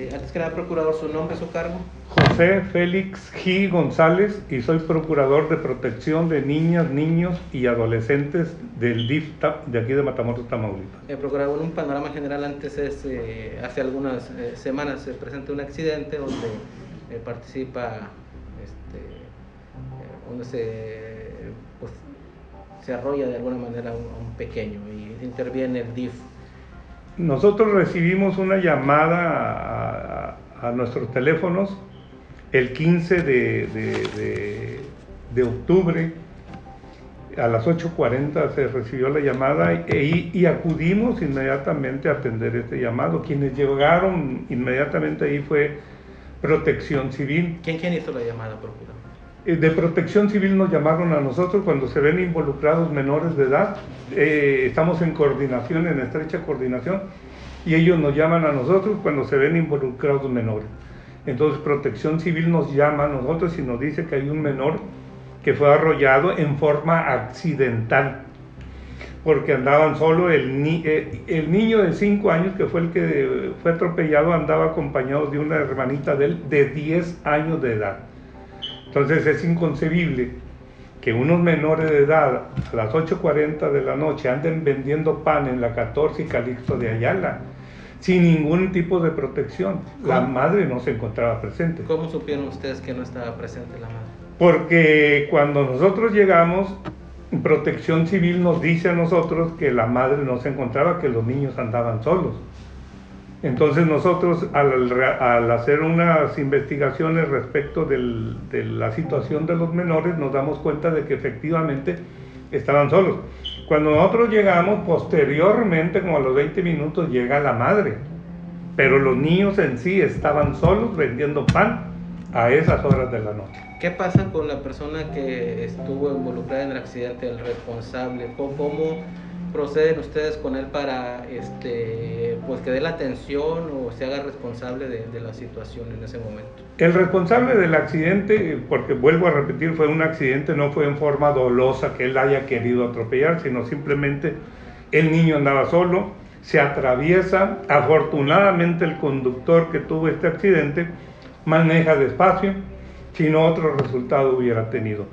Eh, antes que nada, procurador, su nombre, su cargo. José Félix G. González y soy procurador de protección de niñas, niños y adolescentes del DIF de aquí de Matamoros, Tamaulipas. Eh, procurador, en un panorama general, antes es, eh, hace algunas eh, semanas se presenta un accidente donde participa, este, donde se, pues, se arrolla de alguna manera un, un pequeño y interviene el DIF. Nosotros recibimos una llamada a, nuestros teléfonos el 15 de, de- octubre. A las 8.40 se recibió la llamada y, y acudimos inmediatamente a atender este llamado. Quienes llegaron inmediatamente ahí fue Protección Civil. ¿Quién, quién hizo la llamada, procurador? Eh, De protección civil nos llamaron a nosotros cuando se ven involucrados menores de edad. Eh, estamos en coordinación, en estrecha coordinación, y ellos nos llaman a nosotros cuando se ven involucrados menores. Entonces protección civil nos llama a nosotros y nos dice que hay un menor que fue arrollado en forma accidental, porque andaban solo, el, ni- eh, el niño de 5 años que fue el que fue atropellado andaba acompañado de una hermanita de de 10 años de edad. Entonces es inconcebible que unos menores de edad a las 8.40 de la noche anden vendiendo pan en la 14 y Calixto de Ayala sin ningún tipo de protección. La madre no se encontraba presente. ¿Cómo supieron ustedes que no estaba presente la madre? Porque cuando nosotros llegamos, Protección Civil nos dice a nosotros que la madre no se encontraba, que los niños andaban solos. Entonces nosotros al, al hacer unas investigaciones respecto del- de la situación de los menores nos damos cuenta de que efectivamente estaban solos. Cuando nosotros llegamos, posteriormente, como a los 20 minutos, llega la madre. Pero los niños en sí estaban solos vendiendo pan a esas horas de la noche. ¿Qué pasa con la persona que estuvo involucrada en el accidente, el responsable? ¿Cómo, cómo proceden ustedes con él para este, pues que dé la atención o se haga responsable de, de la situación en ese momento? El responsable del accidente, porque vuelvo a repetir, fue un accidente, no fue en forma dolosa que él haya querido atropellar, sino simplemente el niño andaba solo, se atraviesa, afortunadamente el conductor que tuvo este accidente maneja despacio, si no otro resultado hubiera tenido.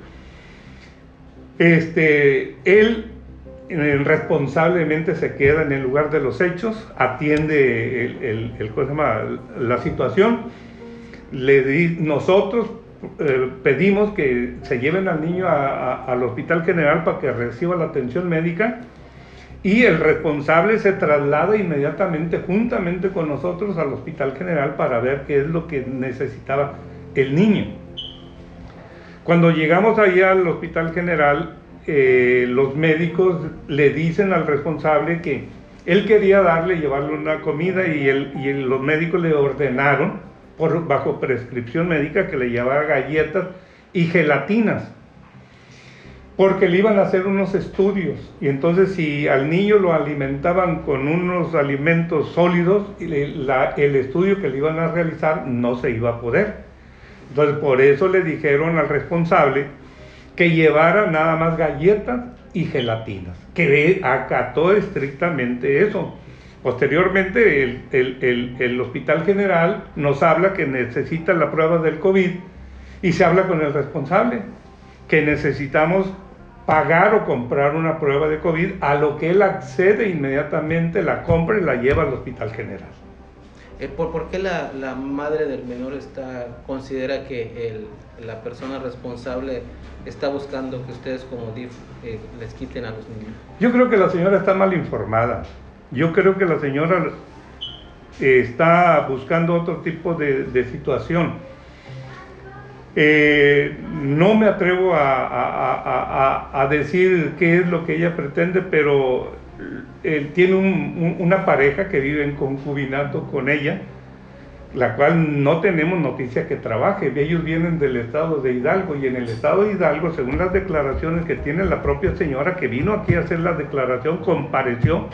Este, él responsablemente se queda en el lugar de los hechos, atiende el, el- el- ¿cómo se llama? la situación. Le di- nosotros eh, pedimos que se lleven al niño a- a- al hospital general para que reciba la atención médica y el responsable se traslada inmediatamente juntamente con nosotros al hospital general para ver qué es lo que necesitaba el niño. Cuando llegamos ahí al hospital general, los médicos le dicen al responsable que él quería darle, llevarle una comida y, los médicos le ordenaron, por, bajo prescripción médica, que le llevara galletas y gelatinas, porque le iban a hacer unos estudios. Y entonces si al niño lo alimentaban con unos alimentos sólidos, el estudio que le iban a realizar no se iba a poder. Entonces, por eso le dijeron al responsable que llevara nada más galletas y gelatinas, que acató estrictamente eso. Posteriormente, el, el- el- el Hospital General nos habla que necesita la prueba del COVID y se habla con el responsable, que necesitamos pagar o comprar una prueba de COVID, a lo que él accede inmediatamente, la compra y la lleva al Hospital General. Eh, ¿por, por qué la, la madre del menor está, considera que el- la persona responsable está buscando que ustedes como DIF eh, les quiten a los niños? Yo creo que la señora está mal informada. Yo creo que la señora eh, está buscando otro tipo de, de situación. Eh, no me atrevo a, a- a- a- a decir qué es lo que ella pretende, pero él tiene un- un- una pareja que vive en concubinato con ella, la cual no tenemos noticia que trabaje. Ellos vienen del estado de Hidalgo y en el estado de Hidalgo, según las declaraciones que tiene la propia señora que vino aquí a hacer la declaración, compareció,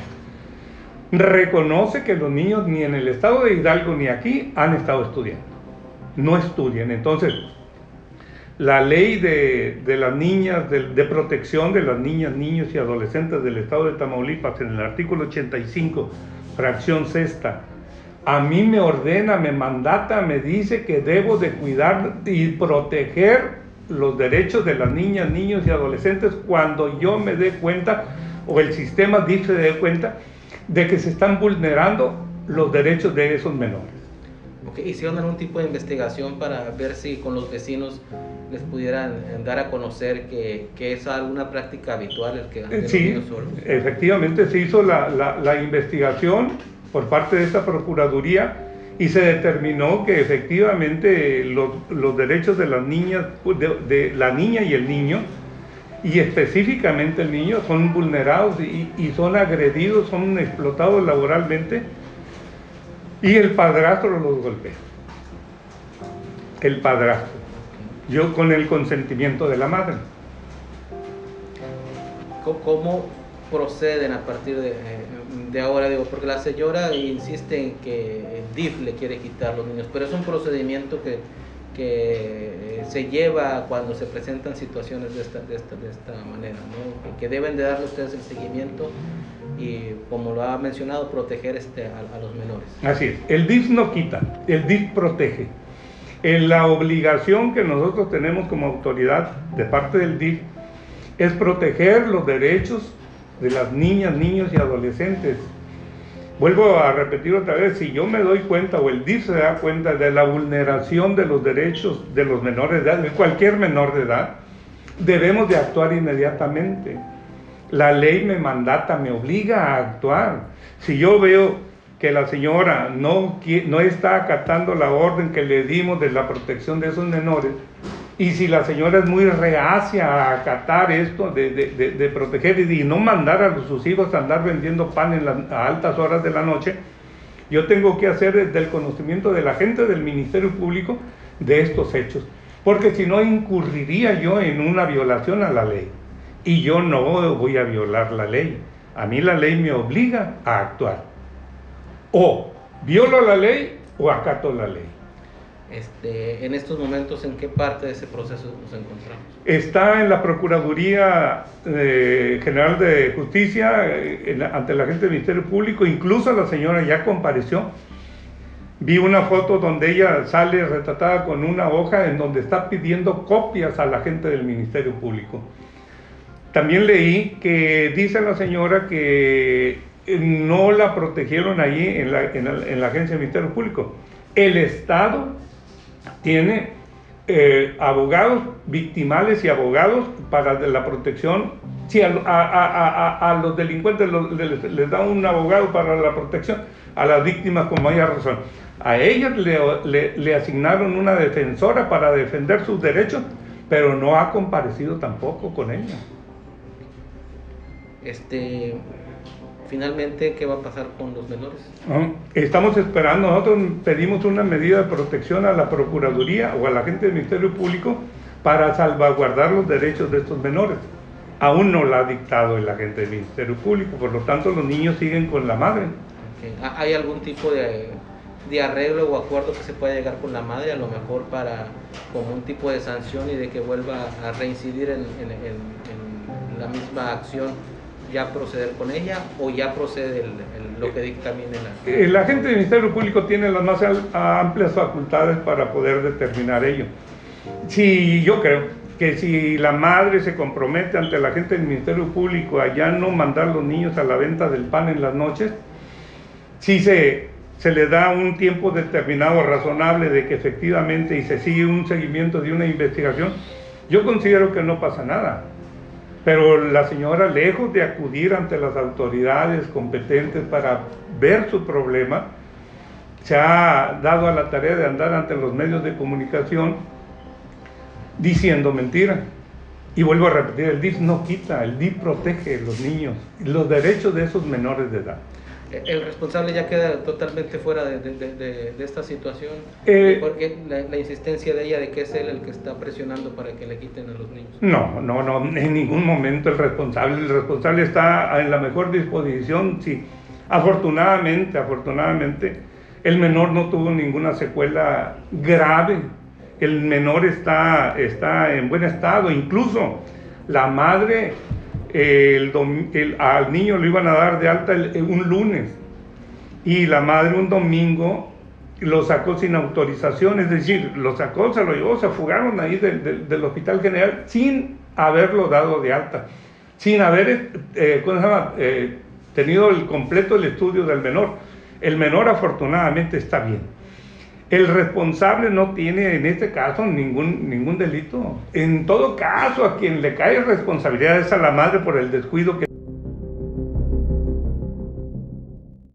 reconoce que los niños ni en el estado de Hidalgo ni aquí han estado estudiando. No estudian. Entonces, la ley de, las niñas, de, protección de las niñas, niños y adolescentes del estado de Tamaulipas, en el artículo 85, fracción sexta, a mí me ordena, me mandata, me dice que debo de cuidar y proteger los derechos de las niñas, niños y adolescentes cuando yo me dé cuenta o el sistema dice dé cuenta de que se están vulnerando los derechos de esos menores. Okay. ¿Hicieron algún tipo de investigación para ver si con los vecinos les pudieran dar a conocer que, que es alguna práctica habitual el que sí, solos? Efectivamente se hizo la, la, la investigación por parte de esta Procuraduría y se determinó que efectivamente los, los derechos de las niñas, de, de, la niña y el niño, y específicamente el niño, son vulnerados y, y son agredidos, son explotados laboralmente y el padrastro los golpea. El padrastro. Yo con el consentimiento de la madre. ¿Cómo proceden a partir de, de ahora? Digo, porque la señora insiste en que DIF le quiere quitar los niños, pero es un procedimiento que, que se lleva cuando se presentan situaciones de esta, de esta, de esta manera, ¿no? que deben de darle ustedes el seguimiento y, como lo ha mencionado, proteger este, a, los menores. Así es, el DIF no quita, el DIF protege. La obligación que nosotros tenemos como autoridad de parte del DIF es proteger los derechos de las niñas, niños y adolescentes. Vuelvo a repetir otra vez, si yo me doy cuenta o el DIF se da cuenta de la vulneración de los derechos de los menores de edad, de cualquier menor de edad, debemos de actuar inmediatamente. La ley me mandata, me obliga a actuar. Si yo veo que la señora no, no está acatando la orden que le dimos de la protección de esos menores, y si la señora es muy reacia a acatar esto de, de, de, proteger y no mandar a sus hijos a andar vendiendo pan a altas horas de la noche, yo tengo que hacer del conocimiento de la gente del Ministerio Público de estos hechos. Porque si no, incurriría yo en una violación a la ley y yo no voy a violar la ley. A mí la ley me obliga a actuar. O violo la ley o acato la ley. Este, en estos momentos, ¿en qué parte de ese proceso nos encontramos? Está en la Procuraduría eh, General de Justicia, eh, ante la gente del Ministerio Público, incluso la señora ya compareció. Vi una foto donde ella sale retratada con una hoja en donde está pidiendo copias a la gente del Ministerio Público. También leí que dice la señora que eh, no la protegieron allí en la, en la, agencia del Ministerio Público. El Estado tiene eh, abogados victimales y abogados para la protección. Si a, a, a, los delincuentes les, da un abogado para la protección, a las víctimas como haya razón. A ellas le, le asignaron una defensora para defender sus derechos, pero no ha comparecido tampoco con ella. Este, finalmente, ¿qué va a pasar con los menores? Estamos esperando, nosotros pedimos una medida de protección a la Procuraduría o a la gente del Ministerio Público para salvaguardar los derechos de estos menores. Aún no la ha dictado el agente del Ministerio Público, por lo tanto los niños siguen con la madre. ¿Hay algún tipo de, de, arreglo o acuerdo que se pueda llegar con la madre, a lo mejor para como un tipo de sanción y de que vuelva a reincidir en, en, en la misma acción ya proceder con ella o ya procede lo que dictamine la... El agente del Ministerio Público tiene las más amplias facultades para poder determinar ello. Si yo creo que si la madre se compromete ante la gente del Ministerio Público a ya no mandar los niños a la venta del pan en las noches, si se, se le da un tiempo determinado, razonable, de que efectivamente y se sigue un seguimiento de una investigación, yo considero que no pasa nada. Pero la señora, lejos de acudir ante las autoridades competentes para ver su problema, se ha dado a la tarea de andar ante los medios de comunicación diciendo mentira. Y vuelvo a repetir, el DIF no quita, el DIF protege a los niños, los derechos de esos menores de edad el responsable ya queda totalmente fuera de, de, de, esta situación, eh, porque la, la, insistencia de ella de que es él el que está presionando para que le quiten a los niños. No, no, no, en ningún momento el responsable, el responsable está en la mejor disposición, sí. Afortunadamente, afortunadamente, el menor no tuvo ninguna secuela grave, el menor está, está en buen estado, incluso la madre el, al niño lo iban a dar de alta un lunes y la madre un domingo lo sacó sin autorización, es decir, lo sacó, se lo llevó, se fugaron ahí del Hospital General sin haberlo dado de alta, sin haber eh, ¿cómo se llama? Eh, tenido el completo el estudio del menor. El menor afortunadamente está bien. El responsable no tiene en este caso ningún, ningún delito. En todo caso, a quien le cae responsabilidad es a la madre por el descuido que